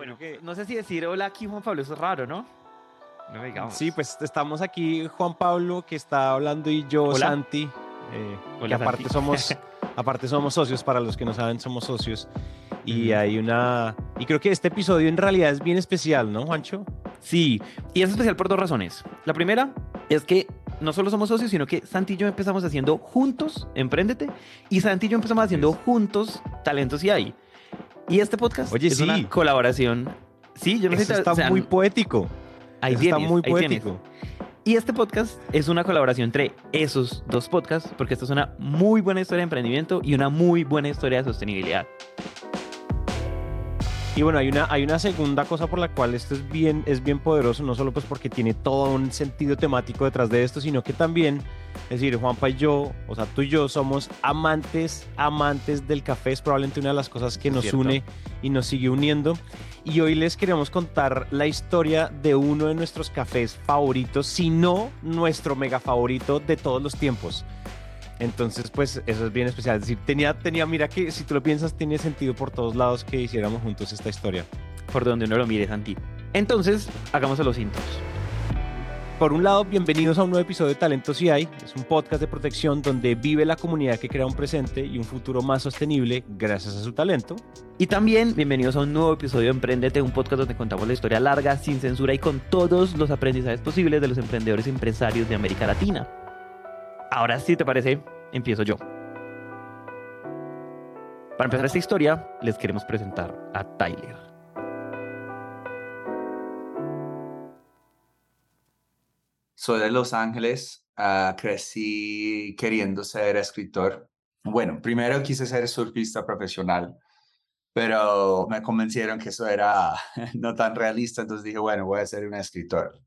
Bueno, no sé si decir hola aquí Juan Pablo, eso es raro, ¿no? No digamos. Sí, pues estamos aquí Juan Pablo que está hablando y yo Santi, eh, que aparte somos aparte somos socios para los que no saben somos socios y hay una y creo que este episodio en realidad es bien especial, ¿no, Juancho? Sí, y es especial por dos razones. La primera es que no solo somos socios, sino que Santi y yo empezamos haciendo juntos Emprendete y Santi y yo empezamos haciendo juntos Talentos y hay. Y este podcast Oye, es sí. una colaboración. Sí, yo no sé Está muy poético. Ahí está muy poético. Y este podcast es una colaboración entre esos dos podcasts, porque esta es una muy buena historia de emprendimiento y una muy buena historia de sostenibilidad. Y bueno, hay una, hay una segunda cosa por la cual esto es bien, es bien poderoso, no solo pues porque tiene todo un sentido temático detrás de esto, sino que también, es decir, Juanpa y yo, o sea, tú y yo somos amantes, amantes del café, es probablemente una de las cosas que nos une y nos sigue uniendo. Y hoy les queremos contar la historia de uno de nuestros cafés favoritos, si no nuestro mega favorito de todos los tiempos. Entonces, pues eso es bien especial. Es decir, tenía, tenía, mira que si tú lo piensas, tiene sentido por todos lados que hiciéramos juntos esta historia. Por donde uno lo mire, Santi. Entonces, hagamos los intros. Por un lado, bienvenidos a un nuevo episodio de Talento CI. Es un podcast de protección donde vive la comunidad que crea un presente y un futuro más sostenible gracias a su talento. Y también bienvenidos a un nuevo episodio de Emprendete, un podcast donde contamos la historia larga, sin censura y con todos los aprendizajes posibles de los emprendedores y empresarios de América Latina. Ahora sí, ¿te parece? Empiezo yo. Para empezar esta historia, les queremos presentar a Tyler. Soy de Los Ángeles, ah, crecí queriendo ser escritor. Bueno, primero quise ser surfista profesional, pero me convencieron que eso era no tan realista, entonces dije, bueno, voy a ser un escritor.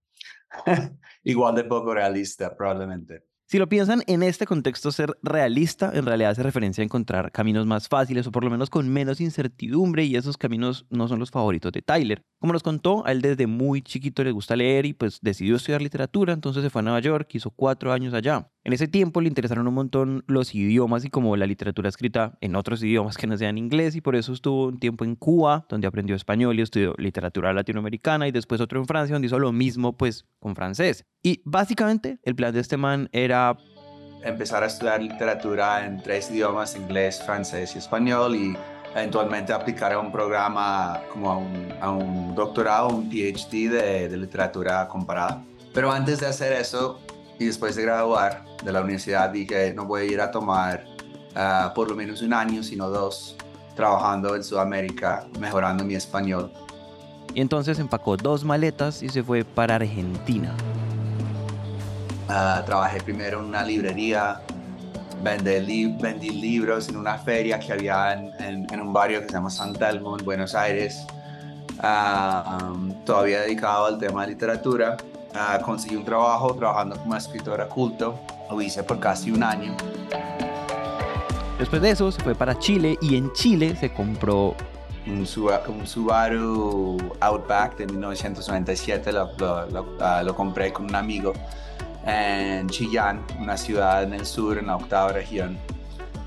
Igual de poco realista, probablemente. Si lo piensan en este contexto, ser realista en realidad hace referencia a encontrar caminos más fáciles o por lo menos con menos incertidumbre y esos caminos no son los favoritos de Tyler. Como nos contó, a él desde muy chiquito le gusta leer y pues decidió estudiar literatura, entonces se fue a Nueva York, hizo cuatro años allá. En ese tiempo le interesaron un montón los idiomas y como la literatura escrita en otros idiomas que no sean inglés y por eso estuvo un tiempo en Cuba, donde aprendió español y estudió literatura latinoamericana y después otro en Francia, donde hizo lo mismo pues con francés. Y básicamente el plan de este man era empezar a estudiar literatura en tres idiomas, inglés, francés y español y eventualmente aplicar a un programa como a un, a un doctorado, un PhD de, de literatura comparada. Pero antes de hacer eso, y después de graduar de la universidad dije, no voy a ir a tomar ah, por lo menos un año, sino dos, trabajando en Sudamérica, mejorando mi español. Y entonces empacó dos maletas y se fue para Argentina. Ah, trabajé primero en una librería, vendí, vendí, libros en una feria que había en, en, un barrio que se llama San Telmo, en Buenos Aires, uh, todavía dedicado al tema de literatura. Ah, conseguí un trabajo trabajando como escritora culto. Lo hice por casi un año. Después de eso se fue para Chile y en Chile se compró un, Subaru Outback de 1997. Ah, lo, compré con un amigo en Chillán, una ciudad en el sur, en la octava región,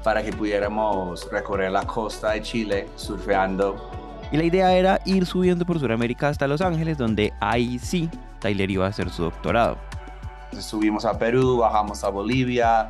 para que pudiéramos recorrer la costa de Chile surfeando. Y la idea era ir subiendo por Sudamérica hasta Los Ángeles, donde ahí sí Tyler iba a hacer su doctorado. Subimos a Perú, bajamos a Bolivia,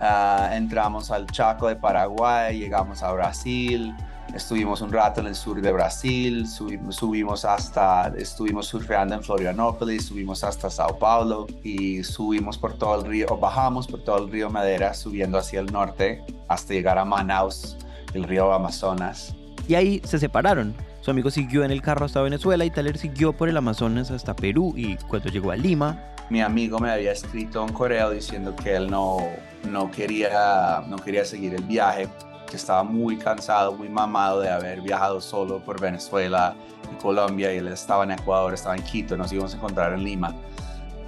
ah, entramos al Chaco de Paraguay, llegamos a Brasil, estuvimos un rato en el sur de Brasil, subimos, hasta, estuvimos surfeando en Florianópolis, subimos hasta Sao Paulo y subimos por todo el río, o bajamos por todo el río Madera, subiendo hacia el norte hasta llegar a Manaus, el río Amazonas. Y ahí se separaron. Su amigo siguió en el carro hasta Venezuela y Tyler siguió por el Amazonas hasta Perú y cuando llegó a Lima... Mi amigo me había escrito un correo diciendo que él no, no, quería, no quería seguir el viaje, que estaba muy cansado, muy mamado de haber viajado solo por Venezuela y Colombia y él estaba en Ecuador, estaba en Quito, nos íbamos a encontrar en Lima.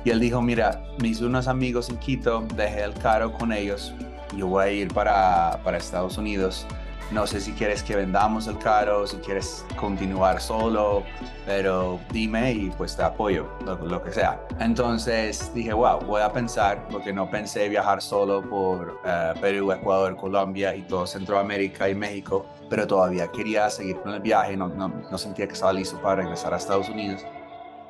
Y él dijo, mira, me hice unos amigos en Quito, dejé el carro con ellos, yo voy a ir para, para Estados Unidos no sé si quieres que vendamos el carro, si quieres continuar solo, pero dime y pues te apoyo, lo, que sea. Entonces dije, wow, voy a pensar, porque no pensé viajar solo por eh, Perú, Ecuador, Colombia y todo Centroamérica y México, pero todavía quería seguir con el viaje, no, no, no sentía que estaba listo para regresar a Estados Unidos.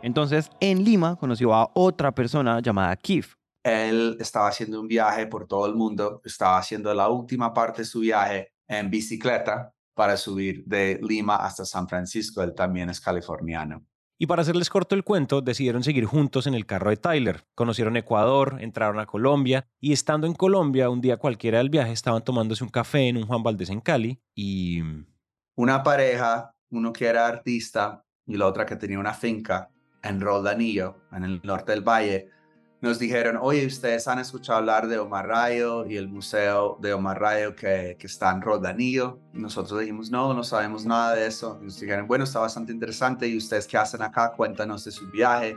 Entonces, en Lima conoció a otra persona llamada Keith. Él estaba haciendo un viaje por todo el mundo, estaba haciendo la última parte de su viaje en bicicleta para subir de Lima hasta San Francisco. Él también es californiano. Y para hacerles corto el cuento, decidieron seguir juntos en el carro de Tyler. Conocieron Ecuador, entraron a Colombia y estando en Colombia, un día cualquiera del viaje estaban tomándose un café en un Juan Valdés en Cali y... Una pareja, uno que era artista y la otra que tenía una finca en Roldanillo, en el norte del valle, nos dijeron, oye, ustedes han escuchado hablar de Omar Rayo y el museo de Omar Rayo que, que está en Rodanillo. nosotros dijimos, no, no sabemos nada de eso. nos dijeron, bueno, está bastante interesante y ustedes qué hacen acá, cuéntanos de su viaje.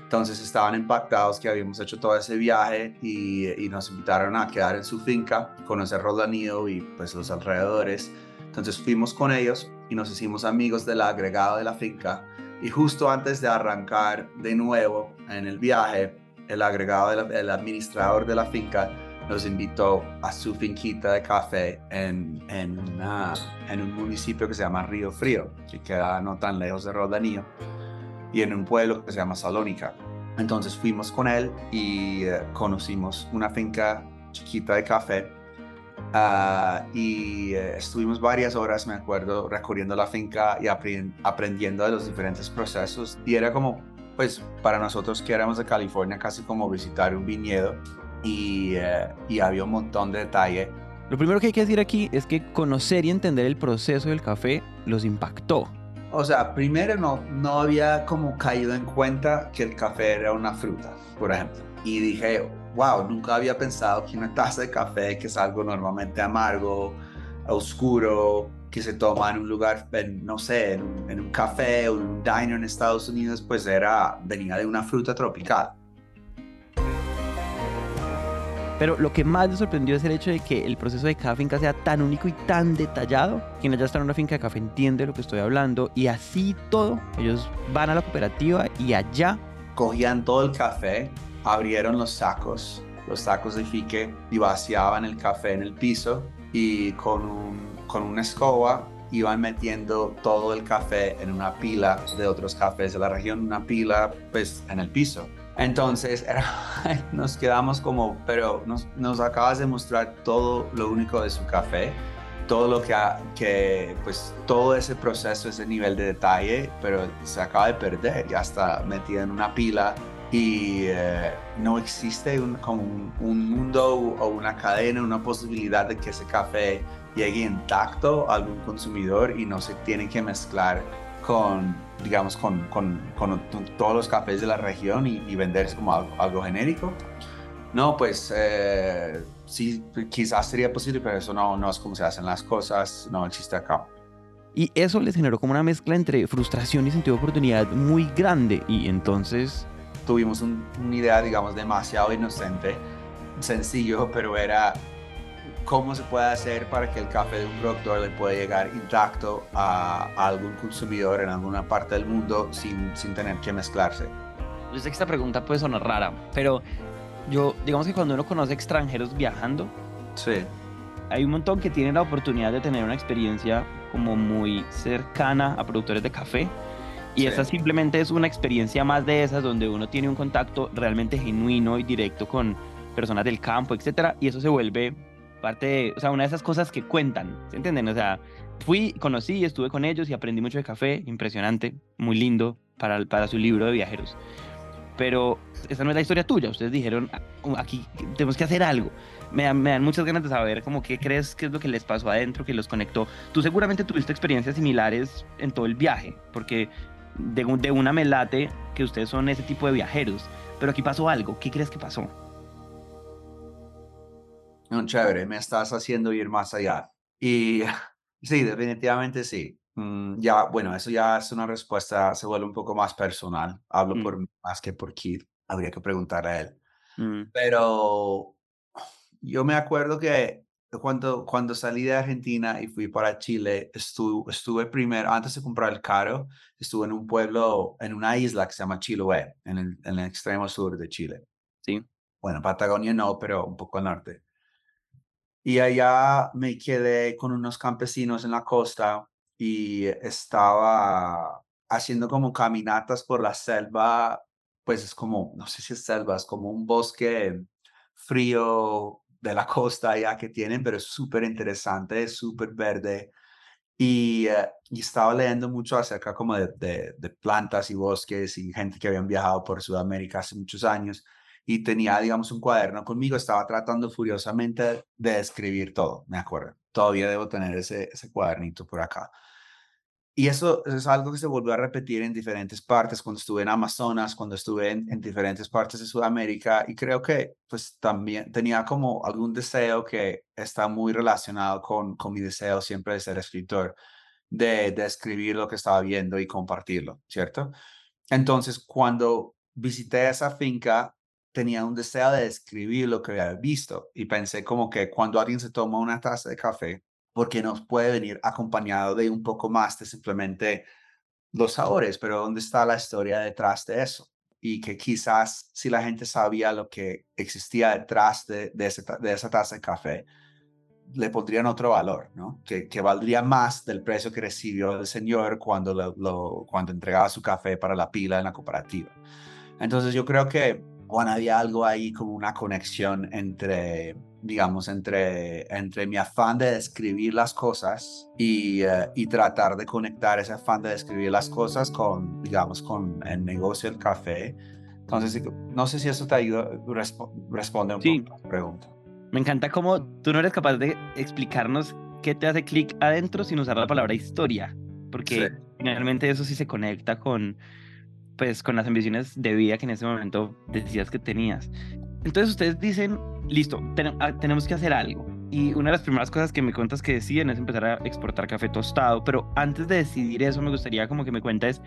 Entonces estaban impactados que habíamos hecho todo ese viaje y, y nos invitaron a quedar en su finca, conocer Rodanillo y pues los alrededores. Entonces fuimos con ellos y nos hicimos amigos del agregado de la finca. Y justo antes de arrancar de nuevo en el viaje, el agregado, el administrador de la finca, nos invitó a su finquita de café en, en, en, un municipio que se llama Río Frío, que queda no tan lejos de Rodanillo, y en un pueblo que se llama Salónica. Entonces fuimos con él y eh, conocimos una finca chiquita de café ah, y eh, estuvimos varias horas, me acuerdo, recorriendo la finca y aprendiendo de los diferentes procesos. Y era como pues para nosotros que éramos de California, casi como visitar un viñedo y, eh, y había un montón de detalle. Lo primero que hay que decir aquí es que conocer y entender el proceso del café los impactó. O sea, primero no, no había como caído en cuenta que el café era una fruta, por ejemplo. Y dije, wow, nunca había pensado que una taza de café, que es algo normalmente amargo, oscuro, que se toma en un lugar, no sé, en un, café o en un diner en Estados Unidos, pues era, venía de una fruta tropical. Pero lo que más me sorprendió es el hecho de que el proceso de cada finca sea tan único y tan detallado. Quien haya estado en una finca de café entiende lo que estoy hablando. Y así todo, ellos van a la cooperativa y allá... Cogían todo el café, abrieron los sacos, los sacos de fique y vaciaban el café en el piso y con un con una escoba iban metiendo todo el café en una pila de otros cafés de la región, una pila pues en el piso. Entonces era, nos quedamos como, pero nos, nos acabas de mostrar todo lo único de su café, todo lo que, que, pues todo ese proceso, ese nivel de detalle, pero se acaba de perder, ya está metida en una pila y eh, no existe un, como un mundo o una cadena, una posibilidad de que ese café llegue intacto a algún consumidor y no se tiene que mezclar con, digamos, con, con, con todos los cafés de la región y, venderse como algo, genérico. No, pues eh, sí, quizás sería posible, pero eso no, no es como se hacen las cosas, no existe acá. Y eso les generó como una mezcla entre frustración y sentido de oportunidad muy grande. Y entonces... Tuvimos una idea, digamos, demasiado inocente, sencillo, pero era cómo se puede hacer para que el café de un productor le pueda llegar intacto a, algún consumidor en alguna parte del mundo sin, sin tener que mezclarse. Yo sé que esta pregunta puede sonar rara, pero yo, digamos que cuando uno conoce extranjeros viajando, sí. hay un montón que tienen la oportunidad de tener una experiencia como muy cercana a productores de café. Y esa simplemente es una experiencia más de esas donde uno tiene un contacto realmente genuino y directo con personas del campo, etcétera, y eso se vuelve parte, o sea, una de esas cosas que cuentan, ¿se entienden? O sea, fui, conocí, estuve con ellos y aprendí mucho de café, impresionante, muy lindo para, para su libro de viajeros. Pero esa no es la historia tuya, ustedes dijeron, ah, aquí tenemos que hacer algo. Me dan muchas ganas de saber como qué crees que es lo que les pasó adentro, que los conectó. Tú seguramente tuviste experiencias similares en todo el viaje, porque de, de una me late que ustedes son ese tipo de viajeros, pero aquí pasó algo, ¿qué crees que pasó? No, chévere, me estás haciendo ir más allá. Y sí, definitivamente sí. Mm, ya, bueno, eso ya es una respuesta, se vuelve un poco más personal. Hablo mm. por más que por Kid. Habría que preguntar a él. Mm. Pero yo me acuerdo que cuando, cuando salí de Argentina y fui para Chile, estuve, estuve primero, antes de comprar el carro, estuve en un pueblo, en una isla que se llama Chiloé, en el, en el extremo sur de Chile. Sí. Bueno, Patagonia no, pero un poco al norte. Y allá me quedé con unos campesinos en la costa y estaba haciendo como caminatas por la selva, pues es como, no sé si es selva, es como un bosque frío de la costa allá que tienen, pero es súper interesante, es súper verde. Y, eh, y, estaba leyendo mucho acerca como de, de, de, plantas y bosques y gente que habían viajado por Sudamérica hace muchos años y tenía, digamos, un cuaderno conmigo, estaba tratando furiosamente de escribir todo, me acuerdo. Todavía debo tener ese, ese cuadernito por acá. Y eso, es algo que se volvió a repetir en diferentes partes, cuando estuve en Amazonas, cuando estuve en, en, diferentes partes de Sudamérica, y creo que pues también tenía como algún deseo que está muy relacionado con, con mi deseo siempre de ser escritor, de, de escribir lo que estaba viendo y compartirlo, ¿cierto? Entonces, cuando visité esa finca, tenía un deseo de escribir lo que había visto y pensé como que cuando alguien se toma una taza de café, porque nos puede venir acompañado de un poco más de simplemente los sabores, pero ¿dónde está la historia detrás de eso? Y que quizás si la gente sabía lo que existía detrás de, de, de esa taza de café, le pondrían otro valor, ¿no? Que, que, valdría más del precio que recibió el señor cuando, lo, lo, cuando entregaba su café para la pila en la cooperativa. Entonces yo creo que Juan había algo ahí como una conexión entre digamos, entre, entre mi afán de describir las cosas y, uh, y tratar de conectar ese afán de describir las cosas con, digamos, con el negocio del café. Entonces, no sé si eso te ayuda, resp responde un sí. poco a la pregunta. Me encanta cómo tú no eres capaz de explicarnos qué te hace clic adentro sin usar la palabra historia, porque sí. finalmente eso sí se conecta con, pues, con las ambiciones de vida que en ese momento decías que tenías. Entonces ustedes dicen, listo, ten ah, tenemos que hacer algo. Y una de las primeras cosas que me cuentas que deciden es empezar a exportar café tostado, pero antes de decidir eso me gustaría como que me cuentes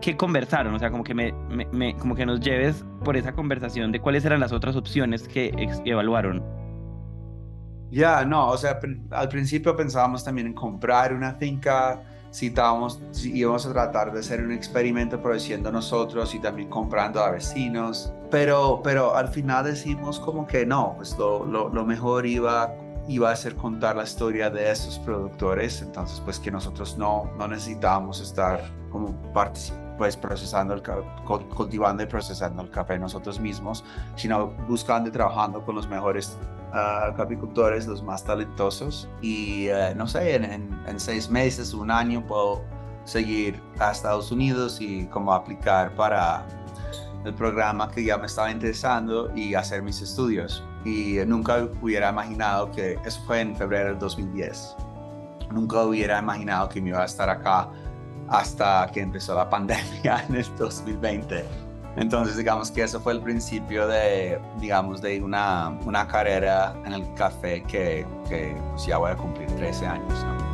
qué conversaron, o sea, como que, me, me, me como que nos lleves por esa conversación de cuáles eran las otras opciones que evaluaron. Ya, no, o sea, al principio pensábamos también en comprar una finca, si íbamos a tratar de hacer un experimento produciendo nosotros y también comprando a vecinos, pero, pero al final decimos como que no, pues lo, lo, lo mejor iba, iba a ser contar la historia de esos productores, entonces pues que nosotros no, no necesitábamos estar como pues procesando el cultivando y procesando el café nosotros mismos, sino buscando y trabajando con los mejores uh, capicultores, los más talentosos. Y uh, no sé, en, en, en, seis meses, un año, puedo seguir a Estados Unidos y como aplicar para el programa que ya me estaba interesando y hacer mis estudios. Y nunca hubiera imaginado que, eso fue en febrero del 2010, nunca hubiera imaginado que me iba a estar acá hasta que empezó la pandemia en el 2020. Entonces, digamos que eso fue el principio de, digamos, de una, una carrera en el café que, que pues ya voy a cumplir 13 años. ¿no?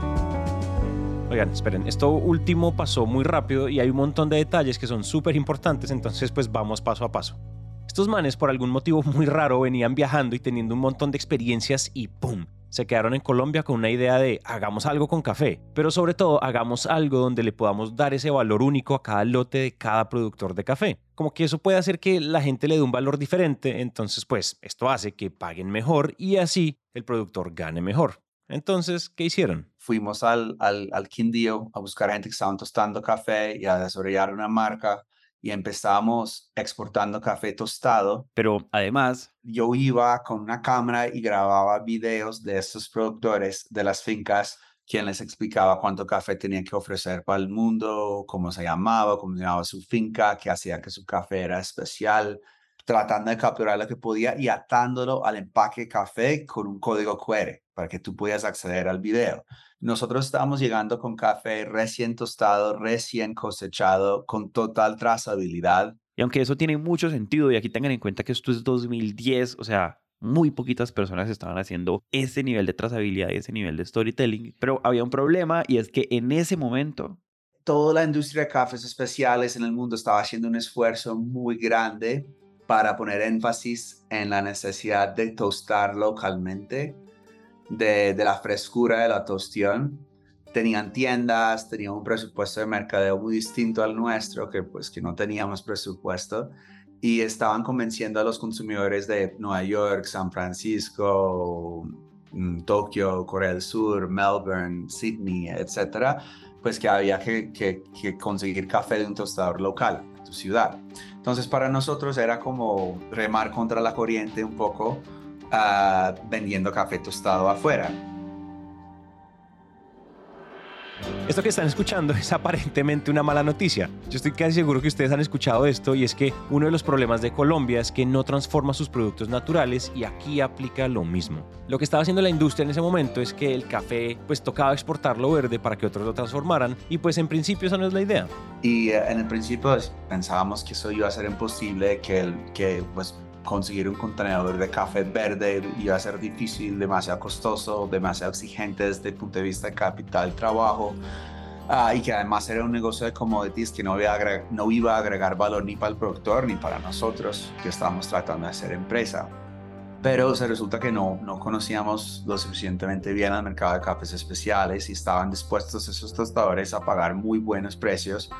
Oigan, esperen, esto último pasó muy rápido y hay un montón de detalles que son súper importantes, entonces pues vamos paso a paso. Estos manes por algún motivo muy raro venían viajando y teniendo un montón de experiencias y ¡pum! Se quedaron en Colombia con una idea de hagamos algo con café, pero sobre todo hagamos algo donde le podamos dar ese valor único a cada lote de cada productor de café. Como que eso puede hacer que la gente le dé un valor diferente, entonces pues esto hace que paguen mejor y así el productor gane mejor. Entonces, ¿qué hicieron? Fuimos al, al, al Quindío a buscar gente que estaban tostando café y a desarrollar una marca y empezamos exportando café tostado. Pero además, yo iba con una cámara y grababa videos de estos productores de las fincas, quien les explicaba cuánto café tenían que ofrecer para el mundo, cómo se llamaba, cómo se llamaba su finca, qué hacía que su café era especial, tratando de capturar lo que podía y atándolo al empaque de café con un código QR para que tú puedas acceder al video. Nosotros estamos llegando con café recién tostado, recién cosechado, con total trazabilidad. Y aunque eso tiene mucho sentido, y aquí tengan en cuenta que esto es 2010, o sea, muy poquitas personas estaban haciendo ese nivel de trazabilidad y ese nivel de storytelling, pero había un problema y es que en ese momento... Toda la industria de cafés especiales en el mundo estaba haciendo un esfuerzo muy grande para poner énfasis en la necesidad de tostar localmente de, la frescura de la tostión tenían tiendas, tenían un presupuesto de mercadeo muy distinto al nuestro, que pues que no teníamos presupuesto, y estaban convenciendo a los consumidores de Nueva York, San Francisco, mm, Tokio, Corea del Sur, Melbourne, Sydney, etcétera, pues que había que, que, conseguir café de un tostador local en tu ciudad. Entonces para nosotros era como remar contra la corriente un poco uh, vendiendo café tostado afuera. Esto que están escuchando es aparentemente una mala noticia. Yo estoy casi seguro que ustedes han escuchado esto y es que uno de los problemas de Colombia es que no transforma sus productos naturales y aquí aplica lo mismo. Lo que estaba haciendo la industria en ese momento es que el café pues tocaba exportarlo verde para que otros lo transformaran y pues en principio esa no es la idea. Y eh, en el principio pensábamos que eso iba a ser imposible, que, el, que pues conseguir un contenedor de café verde iba a ser difícil, demasiado costoso, demasiado exigente desde el punto de vista de capital trabajo. Ah, y que además era un negocio de commodities que no iba, a agregar, no iba a agregar valor ni para el productor ni para nosotros que estábamos tratando de hacer empresa. Pero se resulta que no, no conocíamos lo suficientemente bien al mercado de cafés especiales y estaban dispuestos esos tostadores a pagar muy buenos precios.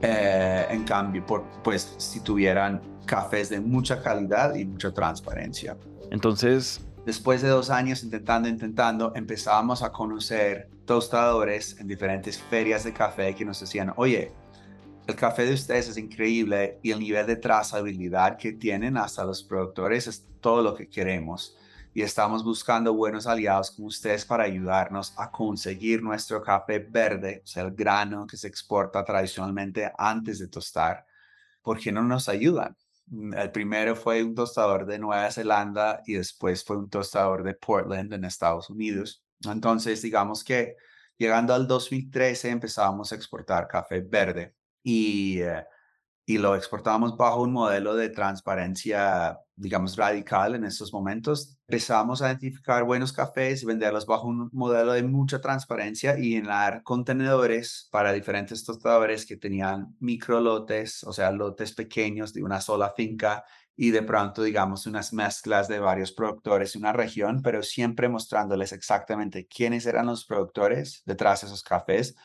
Eh, en cambio, por, pues si tuvieran cafés de mucha calidad y mucha transparencia. Entonces, después de dos años intentando, intentando, empezábamos a conocer tostadores en diferentes ferias de café que nos decían, oye, el café de ustedes es increíble y el nivel de trazabilidad que tienen hasta los productores es todo lo que queremos. Y estamos buscando buenos aliados como ustedes para ayudarnos a conseguir nuestro café verde, o sea, el grano que se exporta tradicionalmente antes de tostar. ¿Por qué no nos ayudan? Mm, el primero fue un tostador de Nueva Zelanda y después fue un tostador de Portland en Estados Unidos. Entonces, digamos que llegando al 2013 empezábamos a exportar café verde y eh, y lo exportábamos bajo un modelo de transparencia, digamos, radical en estos momentos. Empezamos a identificar buenos cafés y venderlos bajo un modelo de mucha transparencia y llenar contenedores para diferentes tostadores que tenían micro lotes, o sea, lotes pequeños de una sola finca y de pronto, digamos, unas mezclas de varios productores de una región, pero siempre mostrándoles exactamente quiénes eran los productores detrás de esos cafés,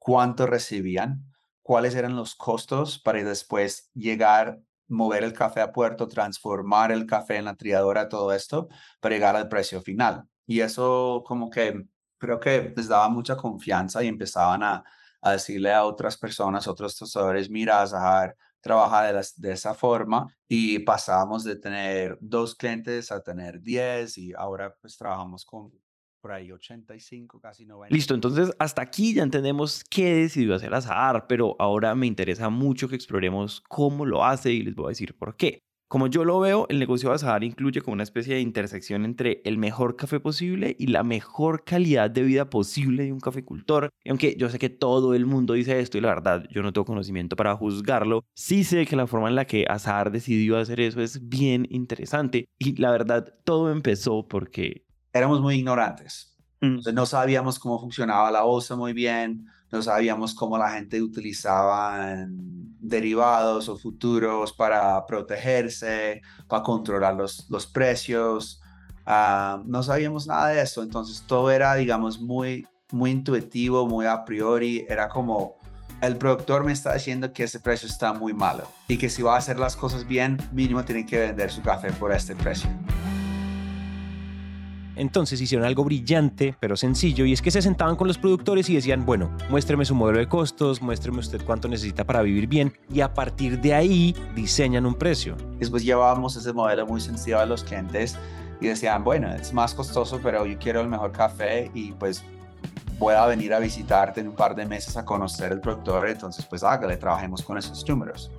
cuánto recibían cuáles eran los costos para después llegar, mover el café a puerto, transformar el café en la triadora, todo esto, para llegar al precio final. Y eso como que creo que les daba mucha confianza y empezaban a, decirle a otras personas, otros tostadores, mira, Zahar trabaja de, de esa forma y pasamos de tener dos clientes a tener diez y ahora pues trabajamos con por ahí 85, casi 90. Listo, entonces hasta aquí ya entendemos qué decidió hacer Azahar, pero ahora me interesa mucho que exploremos cómo lo hace y les voy a decir por qué. Como yo lo veo, el negocio de Azahar incluye como una especie de intersección entre el mejor café posible y la mejor calidad de vida posible de un caficultor. Y aunque yo sé que todo el mundo dice esto y la verdad yo no tengo conocimiento para juzgarlo, sí sé que la forma en la que Azahar decidió hacer eso es bien interesante. Y la verdad todo empezó porque éramos muy ignorantes. Mm. no sabíamos cómo funcionaba la bolsa muy bien, no sabíamos cómo la gente utilizaba derivados o futuros para protegerse, para controlar los, los precios. Ah, no sabíamos nada de eso, entonces todo era, digamos, muy, muy intuitivo, muy a priori. Era como, el productor me está diciendo que ese precio está muy malo y que si va a hacer las cosas bien, mínimo tiene que vender su café por este precio. Entonces hicieron algo brillante, pero sencillo, y es que se sentaban con los productores y decían, bueno, muéstreme su modelo de costos, muéstreme usted cuánto necesita para vivir bien, y a partir de ahí diseñan un precio. Después llevábamos ese modelo muy sencillo a los clientes y decían, bueno, es más costoso, pero yo quiero el mejor café y pues voy a venir a visitarte en un par de meses a conocer el productor, entonces pues hágale, trabajemos con esos números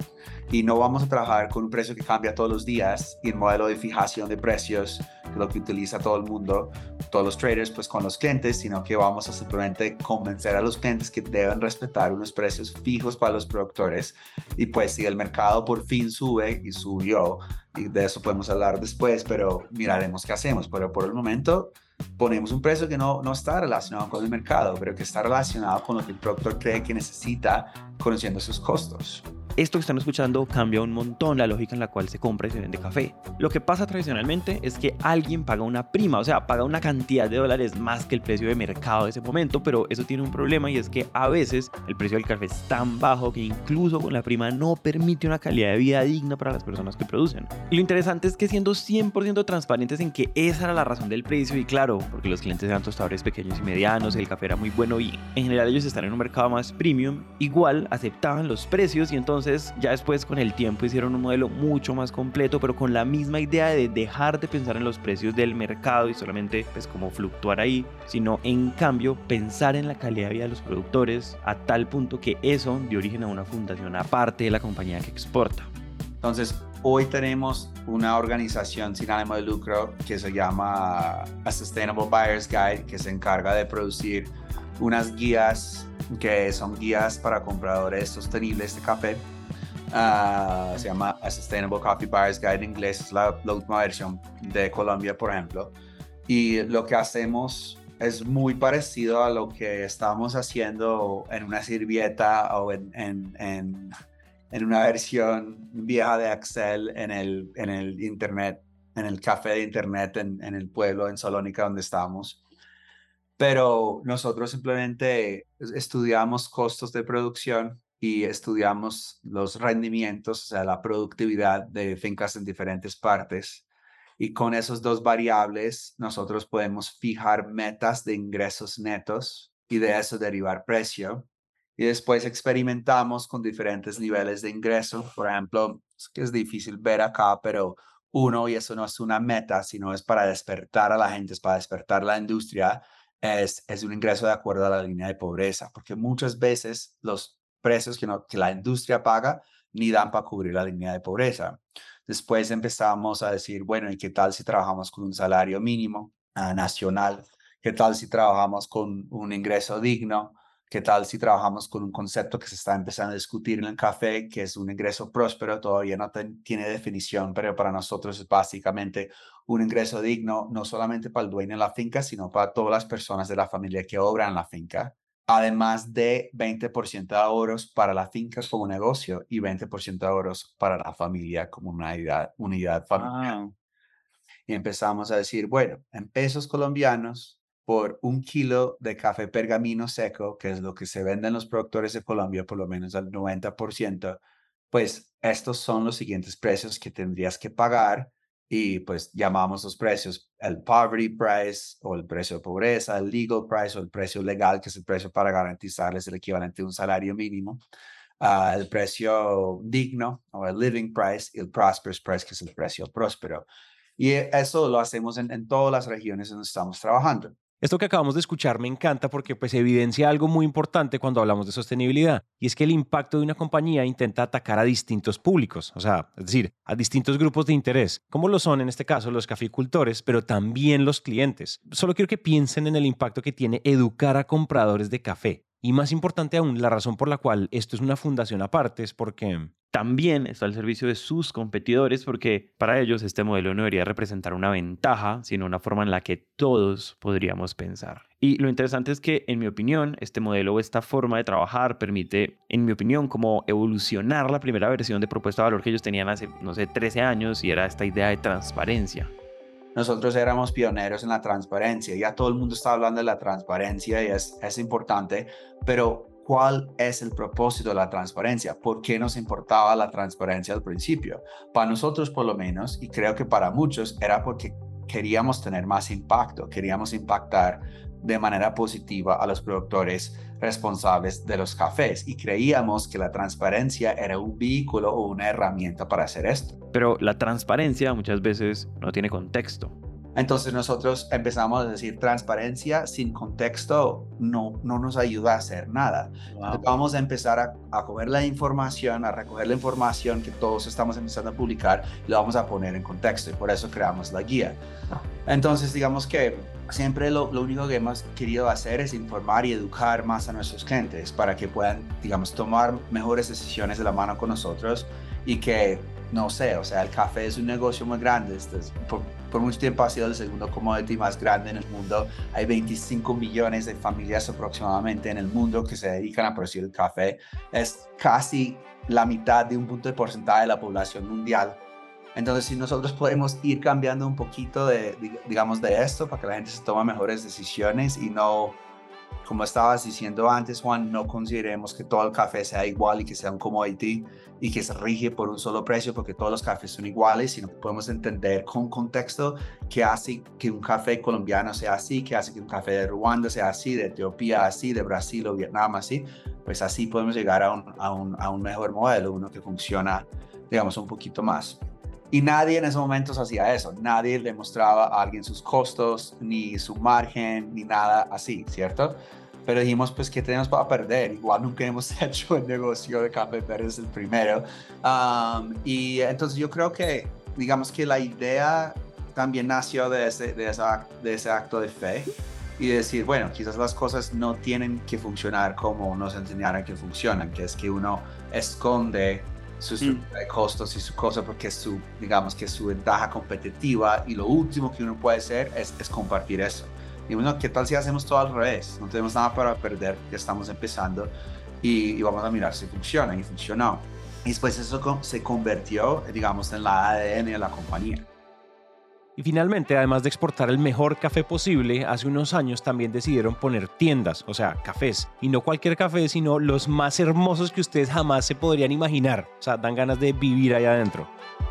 y no vamos a trabajar con un precio que cambia todos los días y el modelo de fijación de precios, lo que utiliza todo el mundo, todos los traders, pues con los clientes, sino que vamos a simplemente convencer a los clientes que deben respetar unos precios fijos para los productores y pues si el mercado por fin sube y subió, y de eso podemos hablar después, pero miraremos qué hacemos, pero por el momento ponemos un precio que no, no está relacionado con el mercado, pero que está relacionado con lo que el productor cree que necesita conociendo sus costos. Esto que están escuchando cambia un montón la lógica en la cual se compra y se vende café. Lo que pasa tradicionalmente es que alguien paga una prima, o sea, paga una cantidad de dólares más que el precio de mercado de ese momento, pero eso tiene un problema y es que a veces el precio del café es tan bajo que incluso con la prima no permite una calidad de vida digna para las personas que producen. Y lo interesante es que siendo 100% transparentes en que esa era la razón del precio y claro, porque los clientes eran tostadores pequeños y medianos, el café era muy bueno y en general ellos están en un mercado más premium, igual aceptaban los precios y entonces entonces ya después con el tiempo hicieron un modelo mucho más completo, pero con la misma idea de dejar de pensar en los precios del mercado y solamente pues como fluctuar ahí, sino en cambio pensar en la calidad de vida de los productores a tal punto que eso dio origen a una fundación aparte de la compañía que exporta. Entonces, hoy tenemos una organización sin ánimo de lucro que se llama A Sustainable Buyer's Guide, que se encarga de producir unas guías que son guías para compradores sostenibles de café Ah, se llama A Sustainable Coffee Buyers Guide en inglés, es la, última versión de Colombia, por ejemplo. Y lo que hacemos es muy parecido a lo que estamos haciendo en una sirvieta o en, en, en, en, una versión vieja de Excel en el, en el Internet, en el café de Internet en, el pueblo, en Salónica, donde estamos. Pero nosotros simplemente estudiamos costos de producción y estudiamos los rendimientos, o sea, la productividad de fincas en diferentes partes. Y con esos dos variables, nosotros podemos fijar metas de ingresos netos y de eso derivar precio. Y después experimentamos con diferentes niveles de ingreso. Por ejemplo, es que es difícil ver acá, pero uno, y eso no es una meta, sino es para despertar a la gente, es para despertar la industria, es, es un ingreso de acuerdo a la línea de pobreza, porque muchas veces los precios que, la industria paga ni dan para cubrir la línea de pobreza. Después empezamos a decir, bueno, ¿y qué tal si trabajamos con un salario mínimo uh, nacional? ¿Qué tal si trabajamos con un ingreso digno? ¿Qué tal si trabajamos con un concepto que se está empezando a discutir en el café, que es un ingreso próspero? Todavía no tiene definición, pero para nosotros es básicamente un ingreso digno, no solamente para el dueño de la finca, sino para todas las personas de la familia que obran en la finca además de 20% de ahorros para la finca como negocio y 20% de ahorros para la familia como una unidad, unidad familiar. Y empezamos a decir, bueno, en pesos colombianos, por un kilo de café pergamino seco, que es lo que se vende en los productores de Colombia, por lo menos al 90%, pues estos son los siguientes precios que tendrías que pagar y pues llamamos los precios el poverty price o el precio de pobreza, el legal price o el precio legal, que es el precio para garantizarles el equivalente a un salario mínimo, uh, el precio digno o el living price y el prosperous price, que es el precio próspero. Y eso lo hacemos en, en todas las regiones donde estamos trabajando. Esto que acabamos de escuchar me encanta porque pues evidencia algo muy importante cuando hablamos de sostenibilidad y es que el impacto de una compañía intenta atacar a distintos públicos, o sea, es decir, a distintos grupos de interés, como lo son en este caso los caficultores, pero también los clientes. Solo quiero que piensen en el impacto que tiene educar a compradores de café. Y más importante aún, la razón por la cual esto es una fundación aparte es porque también está al servicio de sus competidores porque para ellos este modelo no debería representar una ventaja, sino una forma en la que todos podríamos pensar. Y lo interesante es que, en mi opinión, este modelo o esta forma de trabajar permite, en mi opinión, como evolucionar la primera versión de propuesta de valor que ellos tenían hace, no sé, 13 años y era esta idea de transparencia nosotros éramos pioneros en la transparencia. Ya todo el mundo está hablando de la transparencia y es, es importante, pero ¿cuál es el propósito de la transparencia? ¿Por qué nos importaba la transparencia al principio? Para nosotros por lo menos, y creo que para muchos, era porque queríamos tener más impacto, queríamos impactar de manera positiva a los productores responsables de los cafés y creíamos que la transparencia era un vehículo o una herramienta para hacer esto. Pero la transparencia muchas veces no tiene contexto. Entonces nosotros empezamos a decir transparencia sin contexto no, no nos ayuda a hacer nada. Vamos a empezar a, a, coger la información, a recoger la información que todos estamos empezando a publicar y lo vamos a poner en contexto y por eso creamos la guía. Entonces digamos que siempre lo, lo único que hemos querido hacer es informar y educar más a nuestros clientes para que puedan, digamos, tomar mejores decisiones de la mano con nosotros y que, no sé, o sea, el café es un negocio muy grande, este por mucho tiempo ha sido el segundo commodity más grande en el mundo. Hay 25 millones de familias aproximadamente en el mundo que se dedican a producir el café. Es casi la mitad de un punto de porcentaje de la población mundial. Entonces, si nosotros podemos ir cambiando un poquito de, digamos, de esto para que la gente se tome mejores decisiones y no como estabas diciendo antes, Juan, no consideremos que todo el café sea igual y que sea un commodity y que se rige por un solo precio porque todos los cafés son iguales, sino que podemos entender con contexto qué hace que un café colombiano sea así, qué hace que un café de Ruanda sea así, de Etiopía así, de Brasil o Vietnam así. Pues así podemos llegar a un, a un, mejor modelo, uno que funciona, digamos, un poquito más. Y nadie en esos momentos hacía eso. Nadie le mostraba a alguien sus costos, ni su margen, ni nada así, ¿cierto? Pero dijimos, pues, ¿qué tenemos para perder? Igual nunca hemos hecho el negocio de café, pero es el primero. y entonces yo creo que, digamos que la idea también nació de ese, de ese acto de fe y decir, bueno, quizás las cosas no tienen que funcionar como nos enseñaron que funcionan, que es que uno esconde sus mm. costos y su cosa porque es su, digamos que es su ventaja competitiva y lo último que uno puede hacer es, es compartir eso. Y bueno, ¿qué tal si hacemos todo al revés? No tenemos nada para perder, ya estamos empezando y, y vamos a mirar si funciona y funcionó. Y después eso se convirtió, digamos, en la ADN de la compañía. Y finalmente, además de exportar el mejor café posible, hace unos años también decidieron poner tiendas, o sea, cafés. Y no cualquier café, sino los más hermosos que ustedes jamás se podrían imaginar. O sea, dan ganas de vivir ahí adentro.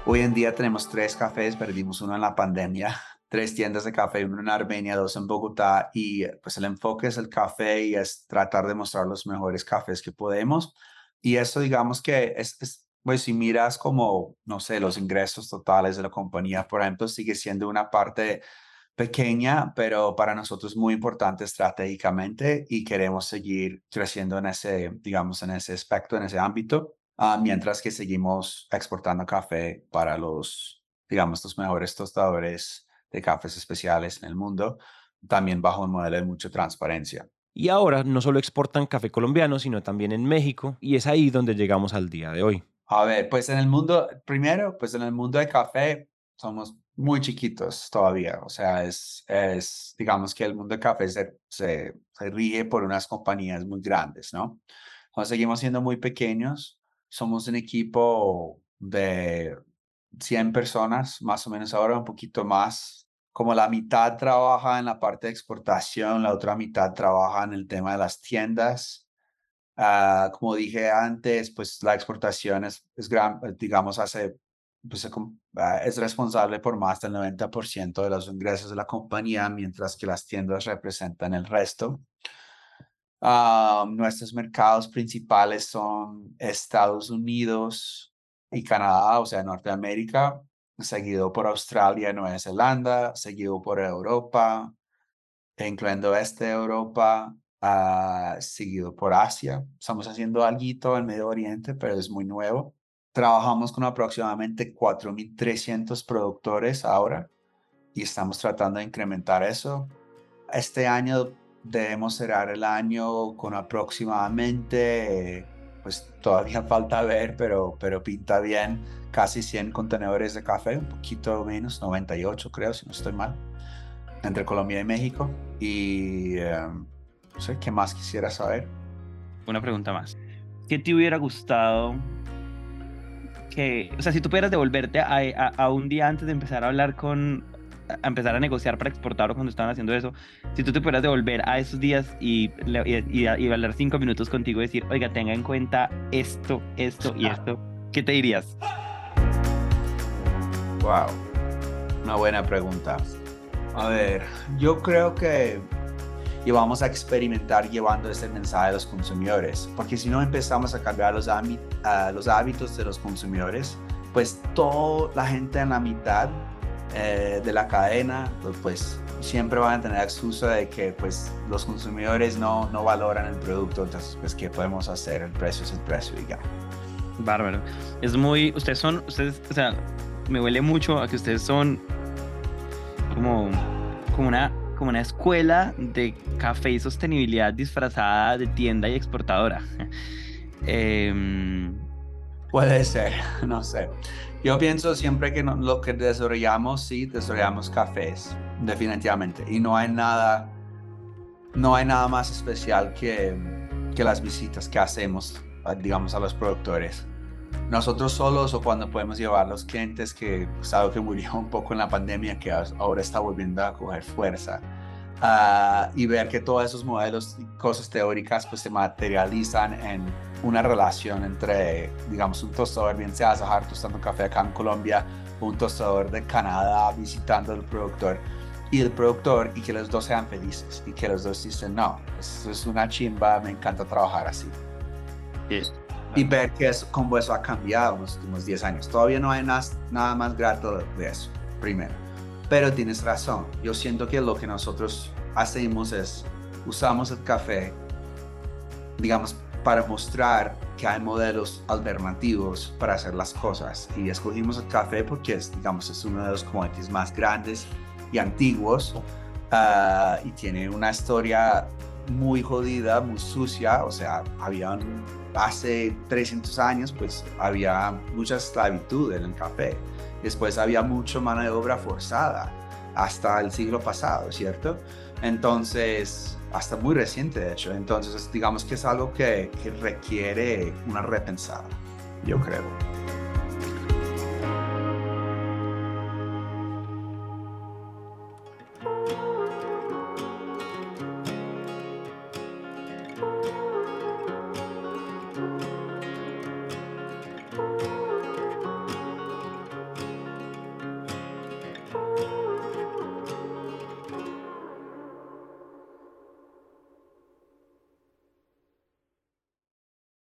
Hoy en día tenemos tres cafés, perdimos uno en la pandemia, tres tiendas de café, uno en Armenia, dos en Bogotá. Y pues el enfoque es el café y es tratar de mostrar los mejores cafés que podemos. Y eso digamos que es, es pues si miras como, no sé, los ingresos totales de la compañía, por ejemplo, sigue siendo una parte pequeña, pero para nosotros muy importante estratégicamente y queremos seguir creciendo en ese, digamos, en ese aspecto, en ese ámbito, ah, mientras que seguimos exportando café para los, digamos, los mejores tostadores de cafés especiales en el mundo, también bajo un modelo de mucha transparencia. Y ahora no solo exportan café colombiano, sino también en México, y es ahí donde llegamos al día de hoy. A ver, pues en el mundo, primero, pues en el mundo de café somos muy chiquitos todavía. O sea, es, es digamos que el mundo de café se, se, rige por unas compañías muy grandes, ¿no? Entonces seguimos siendo muy pequeños. Somos un equipo de 100 personas, más o menos ahora un poquito más. Como la mitad trabaja en la parte de exportación, la otra mitad trabaja en el tema de las tiendas Ah, como dije antes, pues la exportación es, es gran, eh, digamos, hace, pues, ah, es responsable por más del 90% de los ingresos de la compañía, mientras que las tiendas representan el resto. Ah, nuestros mercados principales son Estados Unidos y Canadá, o sea, Norteamérica, seguido por Australia y Nueva Zelanda, seguido por Europa, incluyendo este Europa, uh, seguido por Asia. Estamos haciendo algo en Medio Oriente, pero es muy nuevo. Trabajamos con aproximadamente 4.300 productores ahora y estamos tratando de incrementar eso. Este año debemos cerrar el año con aproximadamente, pues todavía falta ver, pero, pero pinta bien, casi 100 contenedores de café, un poquito menos, 98 creo, si no estoy mal, entre Colombia y México. Y em, no sé, ¿qué más quisiera saber? Una pregunta más. ¿Qué te hubiera gustado que, o sea, si tú pudieras devolverte a, a, un día antes de empezar a hablar con, a empezar a negociar para exportar o cuando estaban haciendo eso, si tú te pudieras devolver a esos días y, y, y, hablar cinco minutos contigo y decir, oiga, tenga en cuenta esto, esto y esto, ¿qué te dirías? Wow, una buena pregunta. A ver, yo creo que y vamos a experimentar llevando ese mensaje a los consumidores, porque si no empezamos a cambiar los, los hábitos de los consumidores, pues toda la gente en la mitad eh, de la cadena, pues siempre van a tener excusa de que pues los consumidores no, no valoran el producto, entonces pues ¿qué podemos hacer? El precio es el precio y ya. Bárbaro. Es muy, ustedes son, ustedes, o sea, me huele mucho a que ustedes son como, como una como una escuela de café y sostenibilidad disfrazada de tienda y exportadora. Em, Puede ser, no sé. Yo pienso siempre que lo que desarrollamos, sí, desarrollamos cafés, definitivamente. Y no hay nada, no hay nada más especial que, que las visitas que hacemos, digamos, a los productores. Nosotros solos o cuando podemos llevar los clientes, que es algo que murió un poco en la pandemia, que ahora está volviendo a coger fuerza. Ah, y ver que todos esos modelos y cosas teóricas pues se materializan en una relación entre, digamos, un tostador bien sea Sahar tostando café acá en Colombia, un tostador de Canadá visitando al productor y el productor y que los dos sean felices y que los dos dicen, no, eso es una chimba, me encanta trabajar así. Y ver que es, cómo eso ha cambiado en los últimos 10 años. Todavía no hay nada, nada más grato de eso, primero. Pero tienes razón. Yo siento que lo que nosotros hacemos es, usamos el café, digamos, para mostrar que hay modelos alternativos para hacer las cosas. Y escogimos el café porque, es, digamos, es uno de los commodities más grandes y antiguos uh, y tiene una historia muy jodida, muy sucia. O sea, habían hace 300 años, pues había mucha esclavitud en el café. Después había mucha mano de obra forzada hasta el siglo pasado, ¿cierto? Entonces, hasta muy reciente de hecho. Entonces, digamos que es algo que, que requiere una repensada, yo creo.